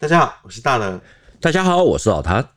大家好，我是大乐。大家好，我是老谭。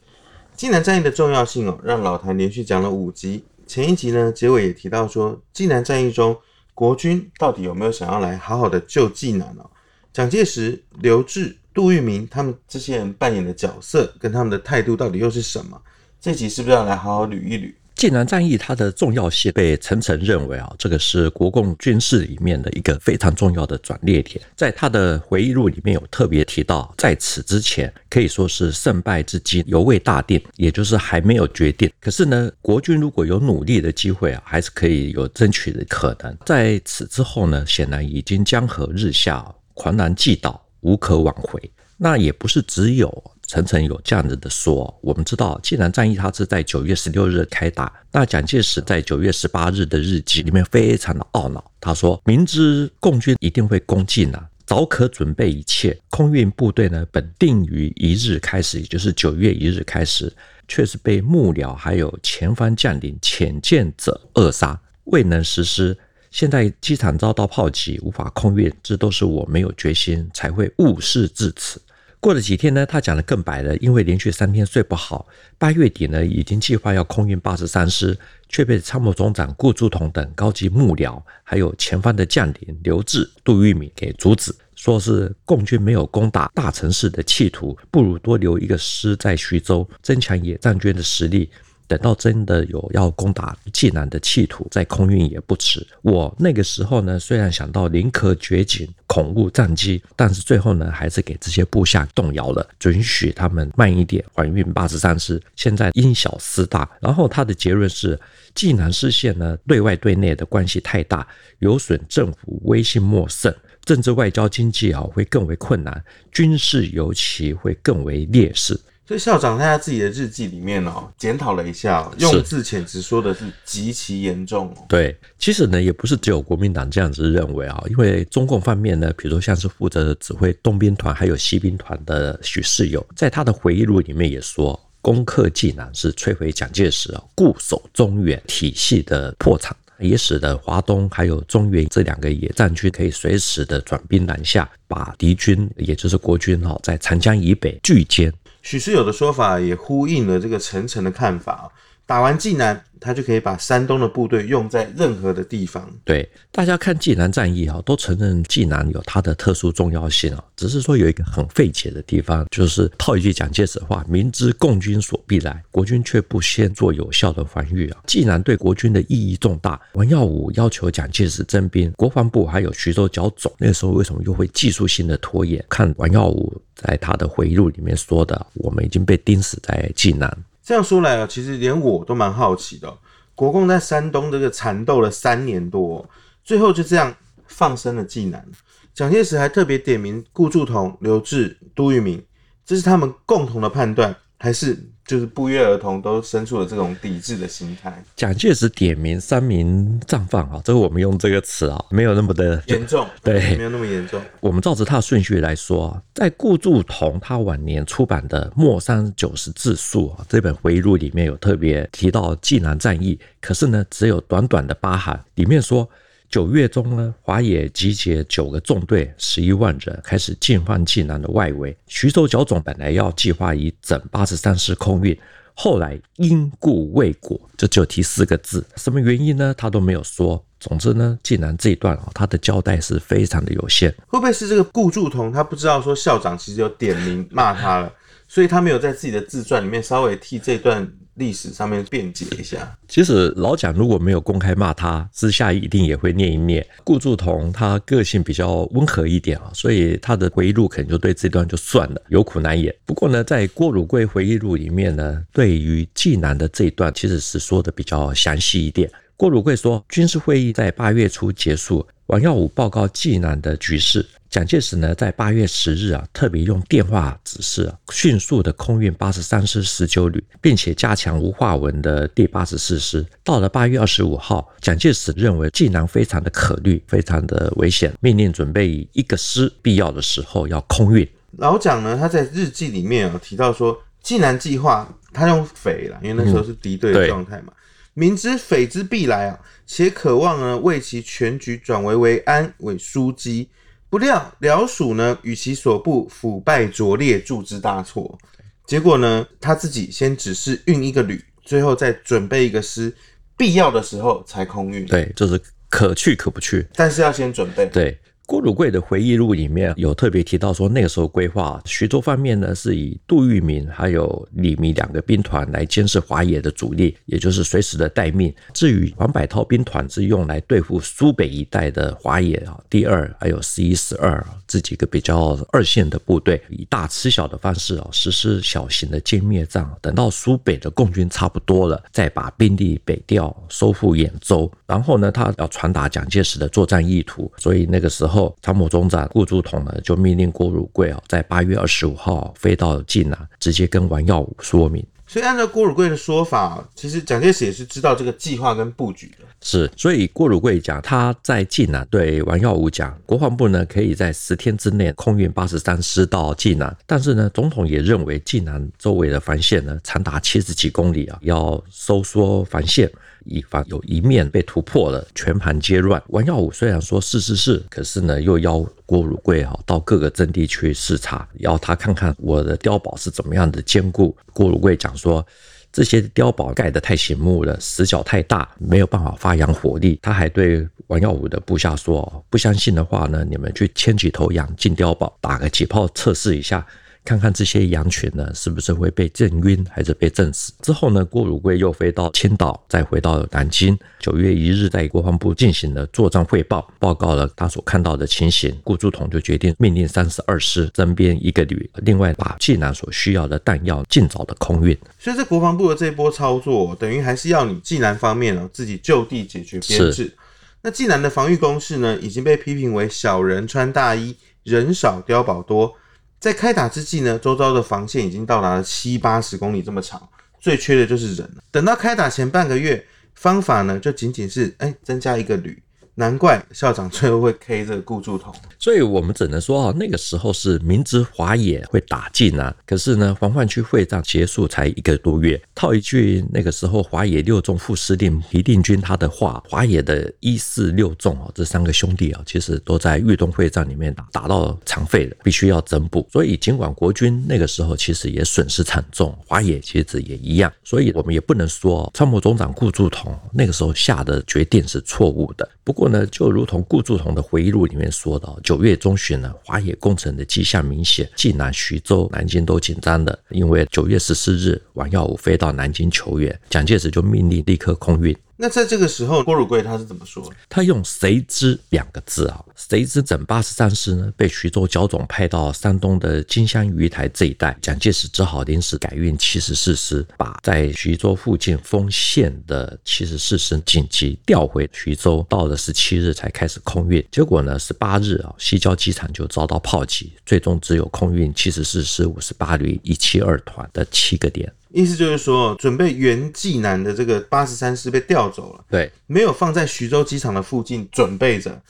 济南战役的重要性哦，让老谭连续讲了五集。前一集呢，结尾也提到说，济南战役中国军到底有没有想要来好好的救济南哦？蒋介石、刘志、杜聿明他们这些人扮演的角色跟他们的态度到底又是什么？这集是不是要来好好捋一捋？济南战役它的重要性被陈诚认为啊，这个是国共军事里面的一个非常重要的转捩点。在他的回忆录里面有特别提到，在此之前可以说是胜败之机犹未大定，也就是还没有决定。可是呢，国军如果有努力的机会啊，还是可以有争取的可能。在此之后呢，显然已经江河日下，狂澜既倒，无可挽回。那也不是只有。陈诚有这样子的说，我们知道济南战役它是在九月十六日开打。那蒋介石在九月十八日的日记里面非常的懊恼，他说：“明知共军一定会攻进啊，早可准备一切。空运部队呢，本定于一日开始，也就是九月一日开始，却是被幕僚还有前方将领潜见者扼杀，未能实施。现在机场遭到炮击，无法空运，这都是我没有决心，才会误事至此。”过了几天呢，他讲的更白了，因为连续三天睡不好。八月底呢，已经计划要空运八十三师，却被参谋总长顾祝同等高级幕僚，还有前方的将领刘志、杜聿明给阻止，说是共军没有攻打大城市的企图，不如多留一个师在徐州，增强野战军的实力。等到真的有要攻打济南的企图，再空运也不迟。我那个时候呢，虽然想到宁可掘井，恐误战机，但是最后呢，还是给这些部下动摇了，准许他们慢一点缓运八十三师。现在因小失大，然后他的结论是，济南失陷呢，对外对内的关系太大，有损政府威信莫甚，政治外交经济啊会更为困难，军事尤其会更为劣势。所以校长在他自己的日记里面哦，检讨了一下，用字遣词说的是极其严重哦。对，其实呢，也不是只有国民党这样子认为啊，因为中共方面呢，比如说像是负责指挥东兵团还有西兵团的许世友，在他的回忆录里面也说，攻克济南是摧毁蒋介石啊固守中原体系的破产，也使得华东还有中原这两个野战军可以随时的转兵南下，把敌军也就是国军哈在长江以北聚歼。许世友的说法也呼应了这个陈诚的看法。打完济南，他就可以把山东的部队用在任何的地方。对，大家看济南战役啊，都承认济南有它的特殊重要性啊。只是说有一个很费解的地方，就是套一句蒋介石的话：明知共军所必来，国军却不先做有效的防御啊。济南对国军的意义重大。王耀武要求蒋介石征兵，国防部还有徐州剿总，那时候为什么又会技术性的拖延？看王耀武在他的回忆录里面说的：“我们已经被钉死在济南。”这样说来啊，其实连我都蛮好奇的。国共在山东这个缠斗了三年多，最后就这样放生了济南。蒋介石还特别点名顾祝同、刘志、杜聿明，这是他们共同的判断，还是？就是不约而同都生出了这种抵制的心态。蒋介石点名三名绽放啊，这个我们用这个词啊，没有那么的严重，对，没有那么严重。我们照着他的顺序来说啊，在顾祝同他晚年出版的《莫山九十自述》啊这本回忆录里面有特别提到济南战役，可是呢，只有短短的八行，里面说。九月中呢，华野集结九个纵队，十一万人，开始进犯济南的外围。徐州剿总本来要计划以整八十三师空运，后来因故未果，这就提四个字，什么原因呢？他都没有说。总之呢，济南这一段啊，他的交代是非常的有限。会不会是这个顾祝同他不知道说校长其实有点名骂他了，所以他没有在自己的自传里面稍微替这段。历史上面辩解一下，其实老蒋如果没有公开骂他，私下一定也会念一念。顾祝同他个性比较温和一点啊，所以他的回忆录可能就对这段就算了，有苦难言。不过呢，在郭汝瑰回忆录里面呢，对于济南的这一段其实是说的比较详细一点。郭汝瑰说，军事会议在八月初结束，王耀武报告济南的局势。蒋介石呢，在八月十日啊，特别用电话指示啊，迅速的空运八十三师十九旅，并且加强吴化文的第八十四师。到了八月二十五号，蒋介石认为济南非常的可虑，非常的危险，命令准备以一个师，必要的时候要空运。老蒋呢，他在日记里面啊提到说，济南计划他用匪了，因为那时候是敌对的状态嘛，嗯、明知匪之必来啊，且渴望呢为其全局转危为安为枢机。不料辽属呢，与其所部腐败拙劣，铸之大错。结果呢，他自己先只是运一个旅，最后再准备一个师，必要的时候才空运。对，就是可去可不去，但是要先准备。对。郭汝瑰的回忆录里面有特别提到说，那个时候规划徐州方面呢，是以杜聿明还有李弥两个兵团来监视华野的主力，也就是随时的待命。至于黄百韬兵团是用来对付苏北一带的华野啊，第二还有十一、十二这几个比较二线的部队，以大吃小的方式啊实施小型的歼灭战。等到苏北的共军差不多了，再把兵力北调，收复兖州。然后呢，他要传达蒋介石的作战意图，所以那个时候。后参谋总长顾祝同呢，就命令郭汝瑰啊，在八月二十五号飞到济南，直接跟王耀武说明。所以按照郭汝瑰的说法，其实蒋介石也是知道这个计划跟布局的。是，所以郭汝瑰讲他在济南对王耀武讲，国防部呢可以在十天之内空运八十三师到济南，但是呢，总统也认为济南周围的防线呢长达七十几公里啊，要收缩防线。以防有一面被突破了，全盘皆乱。王耀武虽然说是是是，可是呢，又邀郭汝瑰哈到各个阵地去视察，要他看看我的碉堡是怎么样的坚固。郭汝瑰讲说，这些碉堡盖得太醒目了，死角太大，没有办法发扬火力。他还对王耀武的部下说，不相信的话呢，你们去牵几头羊进碉堡，打个几炮测试一下。看看这些羊群呢，是不是会被震晕，还是被震死？之后呢，郭汝瑰又飞到青岛，再回到南京。九月一日，在国防部进行了作战汇报，报告了他所看到的情形。顾祝同就决定命令三十二师增编一个旅，另外把济南所需要的弹药尽早的空运。所以，在国防部的这一波操作，等于还是要你济南方面呢自己就地解决编制。那济南的防御工事呢，已经被批评为小人穿大衣，人少碉堡多。在开打之际呢，周遭的防线已经到达了七八十公里这么长，最缺的就是人。等到开打前半个月，方法呢就仅仅是哎增加一个旅。难怪校长最后会 K 这个顾祝同，所以我们只能说啊，那个时候是明知华野会打进啊，可是呢，黄泛区会战结束才一个多月。套一句那个时候华野六纵副司令皮定军他的话，华野的一四六纵啊，这三个兄弟啊，其实都在豫东会战里面打打到残废了，必须要增补。所以尽管国军那个时候其实也损失惨重，华野其实也一样，所以我们也不能说参谋总长顾祝同那个时候下的决定是错误的。不过。不过呢，就如同顾祝同的回忆录里面说的，九月中旬呢，华野攻城的迹象明显，济南、徐州、南京都紧张的。因为九月十四日，王耀武飞到南京求援，蒋介石就命令立刻空运。那在这个时候，郭汝瑰他是怎么说？他用“谁知”两个字啊，“谁知”整八十三师呢被徐州剿总派到山东的金乡鱼台这一带，蒋介石只好临时改运七十四师，把在徐州附近封县的七十四师紧急调回徐州。到了十七日才开始空运，结果呢，十八日啊，西郊机场就遭到炮击，最终只有空运七十四师五十八旅一七二团的七个点。意思就是说，准备援济南的这个八十三师被调走了，对，没有放在徐州机场的附近准备着，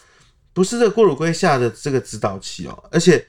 不是这郭汝瑰下的这个指导棋哦，而且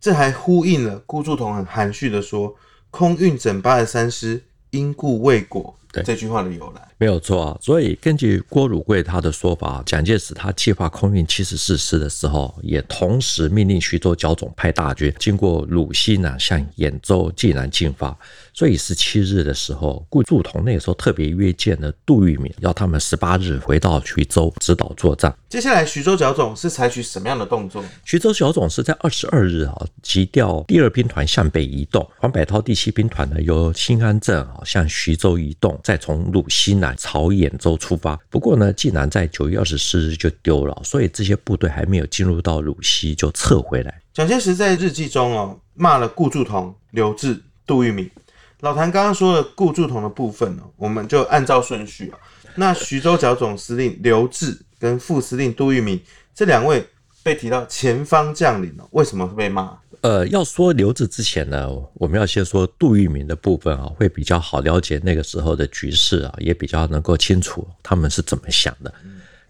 这还呼应了顾祝同很含蓄的说，空运整八十三师因故未果。对这句话的由来没有错啊，所以根据郭汝瑰他的说法，蒋介石他计划空运七十四师的时候，也同时命令徐州剿总派大军经过鲁西南向兖州、济南进发。所以十七日的时候，顾祝同那个时候特别约见了杜聿明，要他们十八日回到徐州指导作战。接下来，徐州剿总是采取什么样的动作？徐州剿总是在二十二日啊，急调第二兵团向北移动，黄百韬第七兵团呢由新安镇啊向徐州移动，再从鲁西南朝兖州出发。不过呢，竟然在九月二十四日就丢了，所以这些部队还没有进入到鲁西就撤回来。蒋介石在日记中哦骂了顾祝同、刘峙、杜聿明。老谭刚刚说的顾祝同的部分呢，我们就按照顺序啊。那徐州剿总司令刘志跟副司令杜聿明这两位被提到前方将领了，为什么会被骂？呃，要说刘志之前呢，我们要先说杜聿明的部分啊，会比较好了解那个时候的局势啊，也比较能够清楚他们是怎么想的。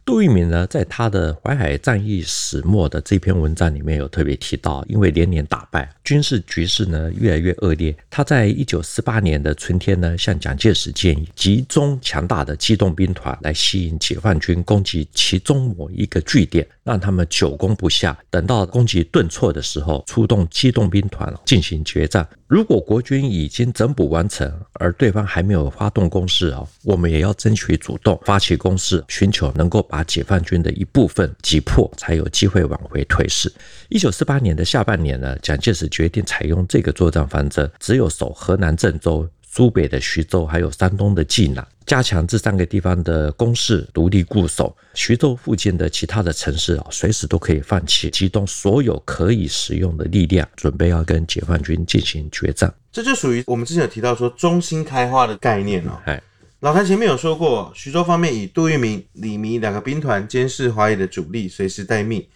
杜聿明呢，在他的《淮海战役始末》的这篇文章里面有特别提到，因为连年打败，军事局势呢越来越恶劣。他在一九四八年的春天呢，向蒋介石建议集中强大的机动兵团来吸引解放军攻击其中某一个据点，让他们久攻不下。等到攻击顿挫的时候，出动机动兵团进行决战。如果国军已经整补完成，而对方还没有发动攻势啊，我们也要争取主动发起攻势，寻求能够解放军的一部分击破，才有机会往回退势。一九四八年的下半年呢，蒋介石决定采用这个作战方针，只有守河南郑州。苏北的徐州，还有山东的济南，加强这三个地方的攻势，独立固守。徐州附近的其他的城市啊，随时都可以放弃，集中所有可以使用的力量，准备要跟解放军进行决战。这就属于我们之前有提到说中心开花的概念哦。哎，老谭前面有说过，徐州方面以杜聿明、李弥两个兵团监视华野的主力，随时待命。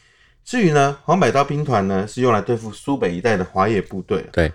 至于呢，黄百韬兵团呢，是用来对付苏北一带的华野部队。对。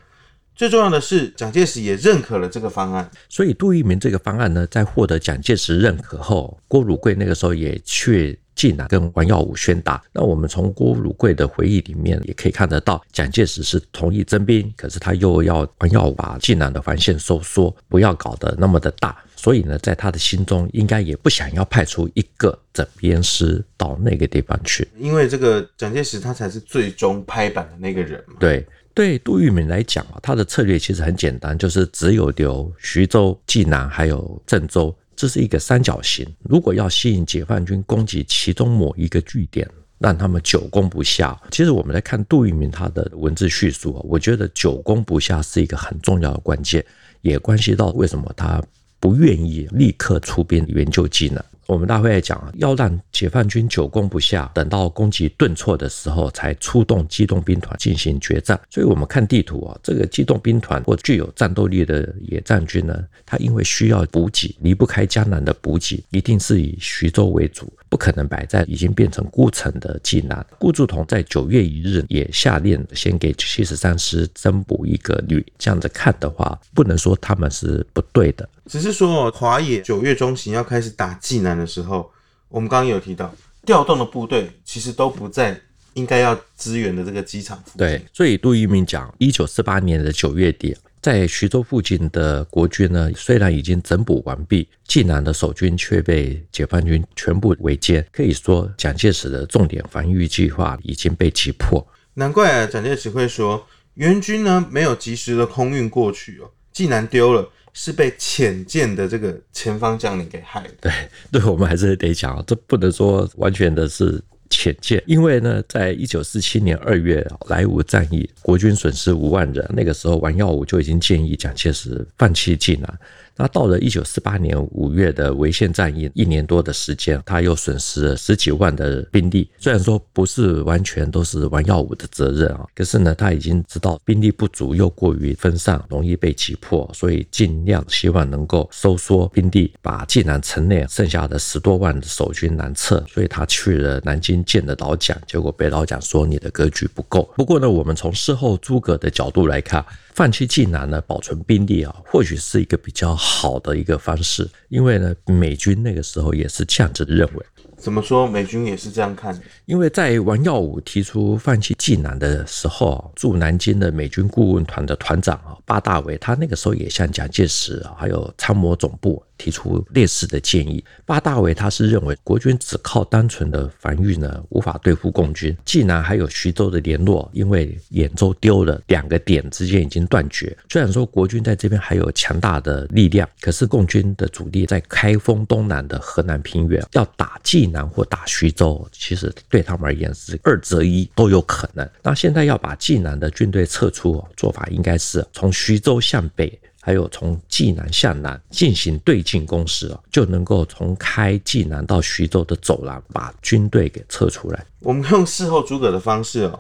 最重要的是，蒋介石也认可了这个方案，所以杜聿明这个方案呢，在获得蒋介石认可后，郭汝瑰那个时候也去济南跟王耀武宣达。那我们从郭汝贵的回忆里面也可以看得到，蒋介石是同意征兵，可是他又要王耀武把济南的防线收缩，不要搞得那么的大。所以呢，在他的心中，应该也不想要派出一个整编师到那个地方去，因为这个蒋介石他才是最终拍板的那个人嘛。对。对杜聿明来讲啊，他的策略其实很简单，就是只有留徐州、济南还有郑州，这是一个三角形。如果要吸引解放军攻击其中某一个据点，让他们久攻不下，其实我们来看杜聿明他的文字叙述啊，我觉得久攻不下是一个很重要的关键，也关系到为什么他不愿意立刻出兵援救济南。我们大会来讲啊，要让解放军久攻不下，等到攻击顿挫的时候，才出动机动兵团进行决战。所以，我们看地图啊，这个机动兵团或具有战斗力的野战军呢，它因为需要补给，离不开江南的补给，一定是以徐州为主，不可能摆在已经变成孤城的济南。顾祝同在九月一日也下令先给七十三师增补一个旅。这样子看的话，不能说他们是不对的。只是说，华野九月中旬要开始打济南的时候，我们刚刚有提到调动的部队其实都不在应该要支援的这个机场附近。对，所以杜聿明讲，一九四八年的九月底，在徐州附近的国军呢，虽然已经整补完毕，济南的守军却被解放军全部围歼。可以说，蒋介石的重点防御计划已经被击破。难怪啊，蒋介石会说援军呢没有及时的空运过去哦，济南丢了。是被浅见的这个前方将领给害的。对，对我们还是得讲，这不能说完全的是浅见，因为呢，在一九四七年二月莱芜战役，国军损失五万人，那个时候王耀武就已经建议蒋介石放弃济南。那到了一九四八年五月的潍县战役，一年多的时间，他又损失了十几万的兵力。虽然说不是完全都是王耀武的责任啊，可是呢，他已经知道兵力不足，又过于分散，容易被击破，所以尽量希望能够收缩兵力，把济南城内剩下的十多万的守军南撤。所以他去了南京见了老蒋，结果被老蒋说你的格局不够。不过呢，我们从事后诸葛的角度来看。放弃济南呢，保存兵力啊，或许是一个比较好的一个方式，因为呢，美军那个时候也是这样子认为。怎么说？美军也是这样看的？因为在王耀武提出放弃济南的时候，驻南京的美军顾问团的团长啊，巴大维，他那个时候也向蒋介石啊，还有参谋总部。提出类似的建议，巴大维他是认为国军只靠单纯的防御呢，无法对付共军。济南还有徐州的联络，因为兖州丢了两个点之间已经断绝。虽然说国军在这边还有强大的力量，可是共军的主力在开封东南的河南平原，要打济南或打徐州，其实对他们而言是二择一都有可能。那现在要把济南的军队撤出，做法应该是从徐州向北。还有从济南向南进行对进攻势啊，就能够从开济南到徐州的走廊把军队给撤出来。我们用事后诸葛的方式哦，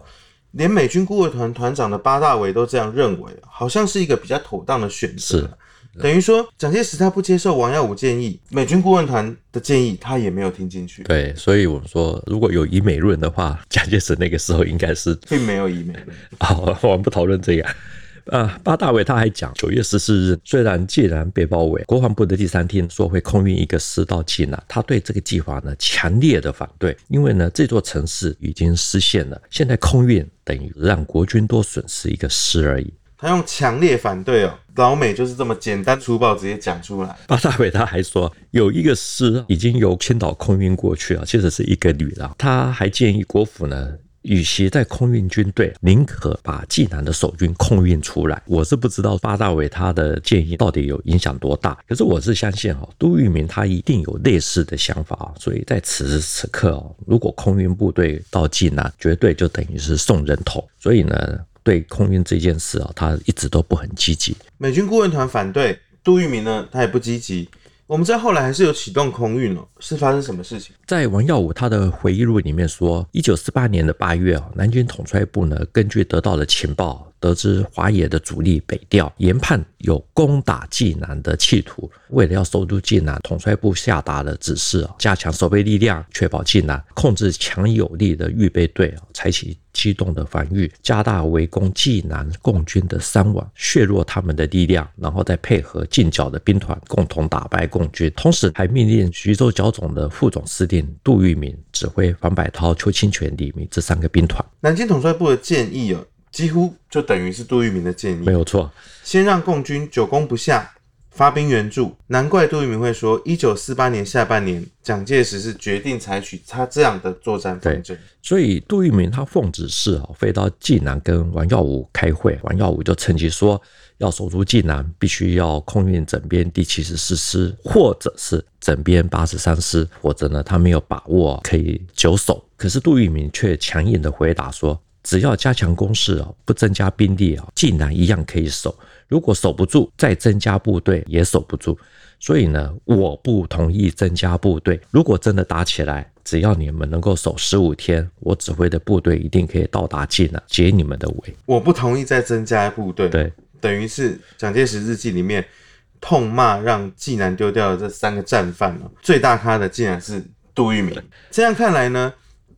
连美军顾问团团长的八大维都这样认为，好像是一个比较妥当的选择。是，等于说蒋介石他不接受王耀武建议，美军顾问团的建议他也没有听进去。对，所以我们说，如果有以美论的话，蒋介石那个时候应该是并没有以美论。好，我们不讨论这个。呃，八大伟他还讲，九月十四日，虽然济南被包围，国防部的第三厅说会空运一个师到济南，他对这个计划呢强烈的反对，因为呢这座城市已经失陷了，现在空运等于让国军多损失一个师而已。他用强烈反对哦，老美就是这么简单粗暴直接讲出来。八大伟他还说，有一个师已经由千岛空运过去了，其实是一个旅了。他还建议国府呢，与其在空运军队，宁可把济南的守军空运出来。我是不知道八大伟他的建议到底有影响多大，可是我是相信哈，杜聿明他一定有类似的想法，所以在此时此刻哦，如果空运部队到济南，绝对就等于是送人头。所以呢。对空运这件事啊，他一直都不很积极。美军顾问团反对，杜聿明呢，他也不积极。我们在后来还是有启动空运哦，是发生什么事情？在王耀武他的回忆录里面说，一九四八年的八月啊，南军统帅部呢，根据得到的情报，得知华野的主力北调，研判有攻打济南的企图。为了要守住济南，统帅部下达了指示，加强守备力量，确保济南，控制强有力的预备队，采取机动的防御，加大围攻济南共军的伤亡，削弱他们的力量，然后再配合近剿的兵团，共同打败共军。同时，还命令徐州剿总的副总司令杜聿明指挥黄百韬、邱清泉、李明这三个兵团。南京统帅部的建议啊。几乎就等于是杜聿明的建议，没有错。先让共军久攻不下，发兵援助。难怪杜聿明会说，一九四八年下半年，蒋介石是决定采取他这样的作战方针。所以杜聿明他奉旨是啊，飞到济南跟王耀武开会。王耀武就趁机说，要守住济南，必须要空运整编第七十四师，或者是整编八十三师，或者呢，他没有把握可以久守。可是杜聿明却强硬的回答说。只要加强攻势哦，不增加兵力啊，济南一样可以守。如果守不住，再增加部队也守不住。所以呢，我不同意增加部队。如果真的打起来，只要你们能够守十五天，我指挥的部队一定可以到达济南，解你们的围。我不同意再增加部队。对，等于是蒋介石日记里面痛骂让济南丢掉的这三个战犯哦，最大咖的竟然是杜聿明。这样看来呢？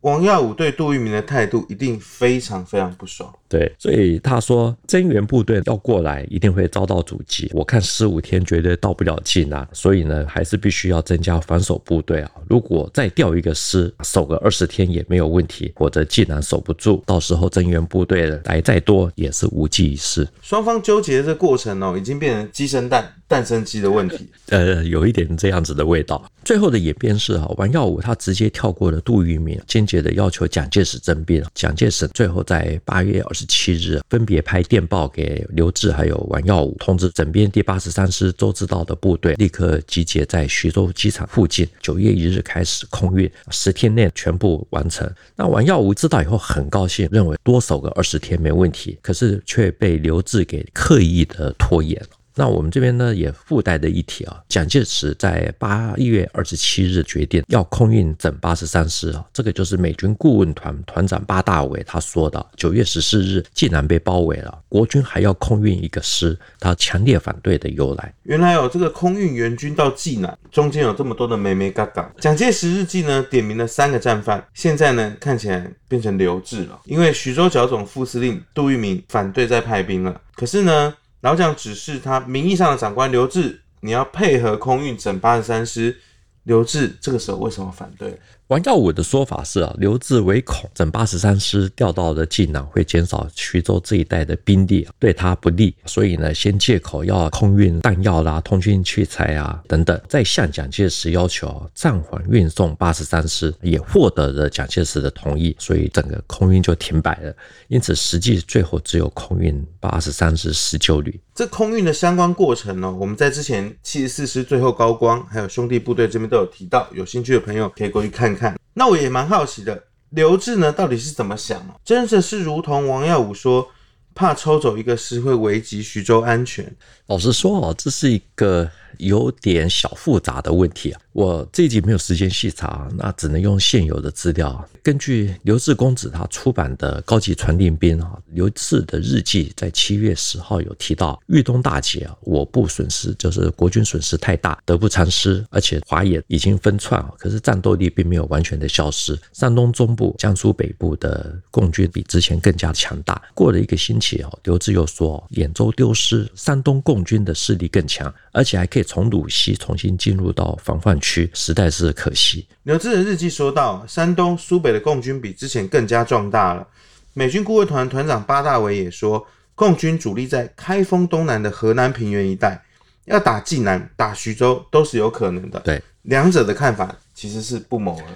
王耀武对杜聿明的态度一定非常非常不爽。对，所以他说增援部队要过来，一定会遭到阻击。我看十五天绝对到不了济南，所以呢，还是必须要增加防守部队啊。如果再调一个师，守个二十天也没有问题。或者济南守不住，到时候增援部队来再多也是无济于事。双方纠结的这过程哦，已经变成鸡生蛋，蛋生鸡的问题。呃，有一点这样子的味道。最后的演变是哈，王耀武他直接跳过了杜聿明，坚的要求蒋介石征兵。蒋介石最后在八月二十七日分别派电报给刘峙还有王耀武，通知整编第八十三师周知道的部队立刻集结在徐州机场附近，九月一日开始空运，十天内全部完成。那王耀武知道以后很高兴，认为多守个二十天没问题，可是却被刘峙给刻意的拖延了。那我们这边呢也附带的一提啊，蒋介石在八月二十七日决定要空运整八十三师啊，这个就是美军顾问团团长八大伟他说的。九月十四日，济南被包围了，国军还要空运一个师，他强烈反对的由来。原来有这个空运援军到济南，中间有这么多的眉眉角角。蒋介石日记呢点名了三个战犯，现在呢看起来变成留置了，因为徐州剿总副司令杜聿明反对再派兵了。可是呢，然后这样指示他名义上的长官刘志，你要配合空运整八十三师。刘志这个时候为什么反对？王耀武的说法是啊，刘志唯恐整八十三师调到了济南会减少徐州这一带的兵力，对他不利，所以呢，先借口要空运弹药啦、通讯器材啊等等，再向蒋介石要求暂缓运送八十三师，也获得了蒋介石的同意，所以整个空运就停摆了。因此，实际最后只有空运八十三师十九旅。这空运的相关过程呢，我们在之前七十四师最后高光还有兄弟部队这边都有提到，有兴趣的朋友可以过去看看。那我也蛮好奇的，刘志呢到底是怎么想？真的是如同王耀武说，怕抽走一个师会危及徐州安全？老实说哦，这是一个有点小复杂的问题啊。我这一集没有时间细查，那只能用现有的资料。根据刘志公子他出版的《高级传令兵》啊，刘志的日记在七月十号有提到，豫东大捷啊，我部损失就是国军损失太大，得不偿失，而且华野已经分窜啊，可是战斗力并没有完全的消失。山东中部、江苏北部的共军比之前更加强大。过了一个星期哦，刘志又说，兖州丢失，山东共军的势力更强，而且还可以从鲁西重新进入到防范区。实在是可惜。刘志的日记说到，山东、苏北的共军比之前更加壮大了。美军顾问团团长巴大维也说，共军主力在开封东南的河南平原一带，要打济南、打徐州都是有可能的。对，两者的看法其实是不谋而合。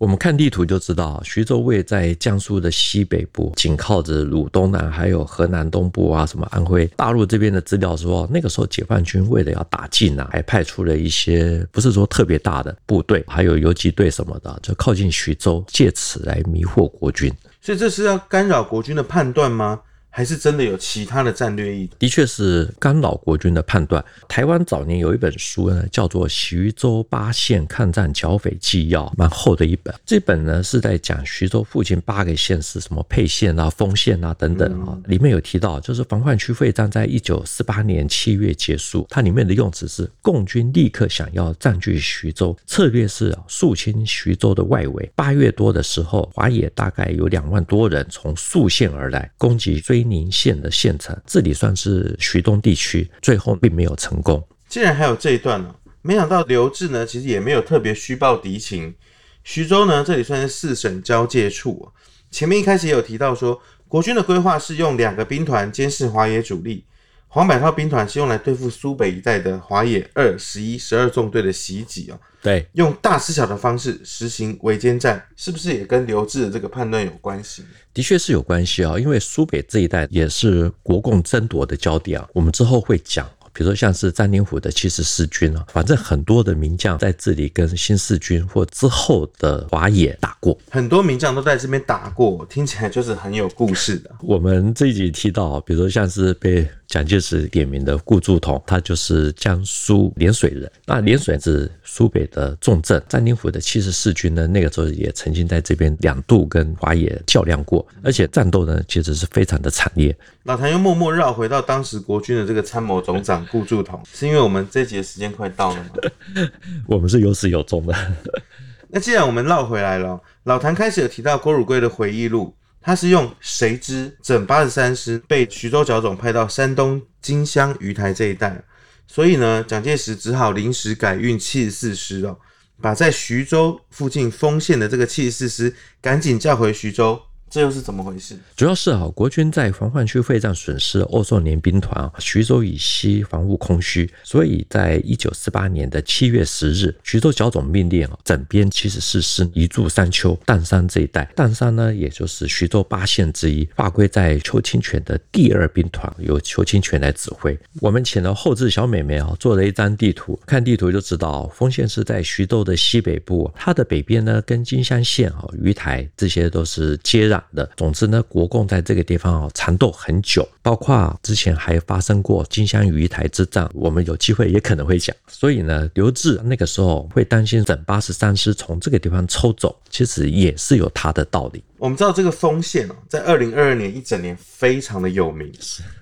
我们看地图就知道，徐州位在江苏的西北部，紧靠着鲁东南，还有河南东部啊，什么安徽大陆这边的资料说，那个时候解放军为了要打济南，还派出了一些不是说特别大的部队，还有游击队什么的，就靠近徐州，借此来迷惑国军。所以这是要干扰国军的判断吗？还是真的有其他的战略意图？的确是干扰国军的判断。台湾早年有一本书呢，叫做《徐州八县抗战剿匪纪要》，蛮厚的一本。这本呢是在讲徐州附近八个县市，什么沛县啊、丰县啊等等啊。里面有提到，就是防范区会战在一九四八年七月结束。它里面的用词是：共军立刻想要占据徐州，策略是肃清徐州的外围。八月多的时候，华野大概有两万多人从宿县而来，攻击睢宁县的县城，这里算是徐东地区，最后并没有成功。竟然还有这一段呢、没想到刘志呢，其实也没有特别虚报敌情。徐州呢，这里算是四省交界处。前面一开始也有提到说，国军的规划是用两个兵团监视华野主力，黄百韬兵团是用来对付苏北一带的华野二、十一、十二纵队的袭击哦。对，用大吃小的方式实行围歼战，是不是也跟刘志的这个判断有关系？的确是有关系啊，因为苏北这一带也是国共争夺的焦点啊。我们之后会讲。比如说像是詹宁虎的七十四军啊，反正很多的名将在这里跟新四军或之后的华野打过，很多名将都在这边打过，听起来就是很有故事的。我们这一集提到，比如说像是被蒋介石点名的顾祝同，他就是江苏涟水人。那涟水是苏北的重镇，詹宁府的七十四军呢，那个时候也曾经在这边两度跟华野较量过，而且战斗呢，其实是非常的惨烈。老谭又默默绕回到当时国军的这个参谋总长顾祝同，是因为我们这集的时间快到了吗？我们是有始有终的。那既然我们绕回来了，老谭开始有提到郭汝瑰的回忆录，他是用谁知整八十三师被徐州剿总派到山东金乡鱼台这一带，所以呢，蒋介石只好临时改运七十四师哦，把在徐州附近封县的这个七十四师赶紧叫回徐州。这又是怎么回事？主要是啊，国军在防范区会战损失欧寿年兵团啊，徐州以西防务空虚，所以在一九四八年的七月十日，徐州剿总命令啊，整编七十四师移驻山丘、砀山这一带。砀山呢，也就是徐州八县之一，划归在邱清泉的第二兵团，由邱清泉来指挥。我们请了后置小美眉啊，做了一张地图，看地图就知道，丰县是在徐州的西北部，它的北边呢，跟金乡县啊、鱼台这些都是接壤。的，总之呢，国共在这个地方啊缠斗很久，包括之前还发生过金乡鱼台之战，我们有机会也可能会讲。所以呢，刘志那个时候会担心整八十三师从这个地方抽走，其实也是有他的道理。我们知道这个丰县哦，在二零二二年一整年非常的有名。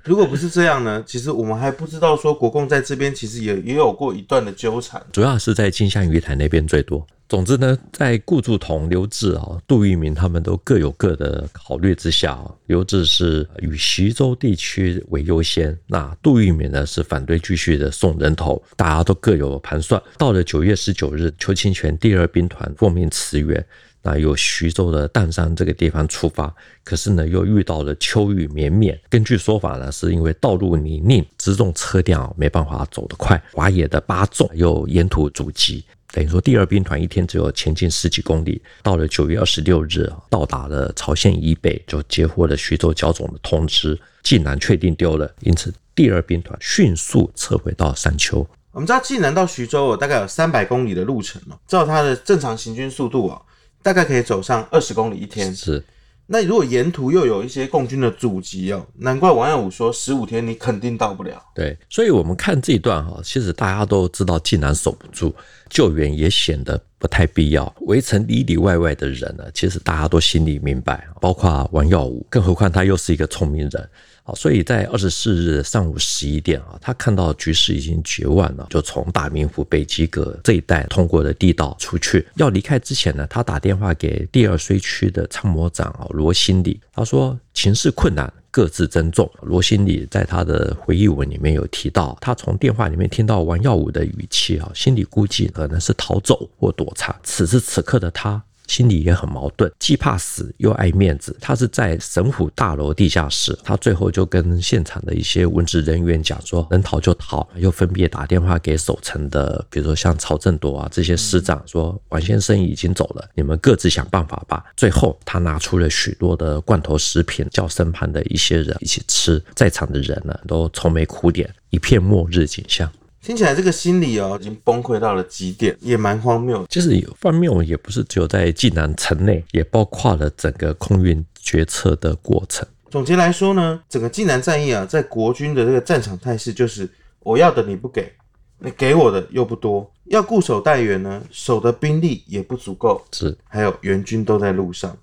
如果不是这样呢，其实我们还不知道说国共在这边其实也也有过一段的纠缠，主要是在金乡鱼台那边最多。总之呢，在顾祝同、刘志啊、杜聿明他们都各有各的考虑之下，刘志是以徐州地区为优先，那杜聿明呢是反对继续的送人头，大家都各有盘算。到了九月十九日，邱清泉第二兵团奉命驰援，那由徐州的砀山这个地方出发，可是呢又遇到了秋雨绵绵，根据说法呢是因为道路泥泞，辎重车辆没办法走得快，华野的八纵又沿途阻击。等于说，第二兵团一天只有前进十几公里，到了九月二十六日，到达了朝鲜以北，就接获了徐州剿总的通知，晋南确定丢了，因此第二兵团迅速撤回到山丘。我们知道济南到徐州大概有三百公里的路程哦，照它的正常行军速度啊，大概可以走上二十公里一天。是，那如果沿途又有一些共军的阻击哦，难怪王耀武说十五天你肯定到不了。对，所以我们看这一段哈，其实大家都知道济南守不住，救援也显得不太必要。围城里里外外的人呢，其实大家都心里明白，包括王耀武，更何况他又是一个聪明人。所以在二十四日上午十一点啊，他看到局势已经绝望了，就从大名府北基阁这一带通过了地道出去。要离开之前呢，他打电话给第二绥区的参谋长啊罗新礼，他说情势困难，各自珍重。罗新礼在他的回忆文里面有提到，他从电话里面听到王耀武的语气啊，心里估计可能是逃走或躲藏。此时此刻的他。心里也很矛盾，既怕死又爱面子。他是在神府大楼地下室，他最后就跟现场的一些文职人员讲说，能逃就逃，又分别打电话给守城的，比如说像曹振铎啊这些师长，说王先生已经走了，你们各自想办法吧。最后他拿出了许多的罐头食品，叫身旁的一些人一起吃，在场的人呢都愁眉苦脸，一片末日景象。听起来这个心理哦，已经崩溃到了极点，也蛮荒谬。其实荒谬也不是只有在济南城内，也包括了整个空运决策的过程。总结来说呢，整个济南战役啊，在国军的这个战场态势就是：我要的你不给，你给我的又不多，要固守待援呢，守的兵力也不足够，是，还有援军都在路上，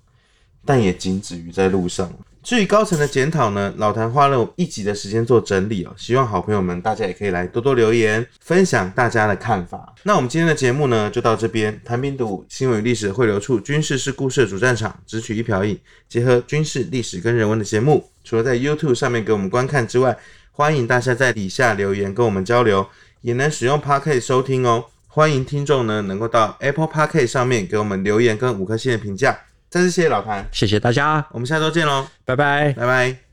但也仅止于在路上。至于高层的检讨呢，老谭花了一集的时间做整理哦，希望好朋友们大家也可以来多多留言，分享大家的看法。那我们今天的节目呢，就到这边。谈兵读新闻与历史汇流处军事是故事的主战场，只取一瓢饮，结合军事历史跟人文的节目，除了在 YouTube 上面给我们观看之外，欢迎大家在底下留言跟我们交流，也能使用 Podcast 收听哦。欢迎听众呢能够到 Apple Podcast 上面给我们留言跟五颗星的评价。再次谢谢老潘，谢谢大家，我们下周见喽，拜拜，拜拜。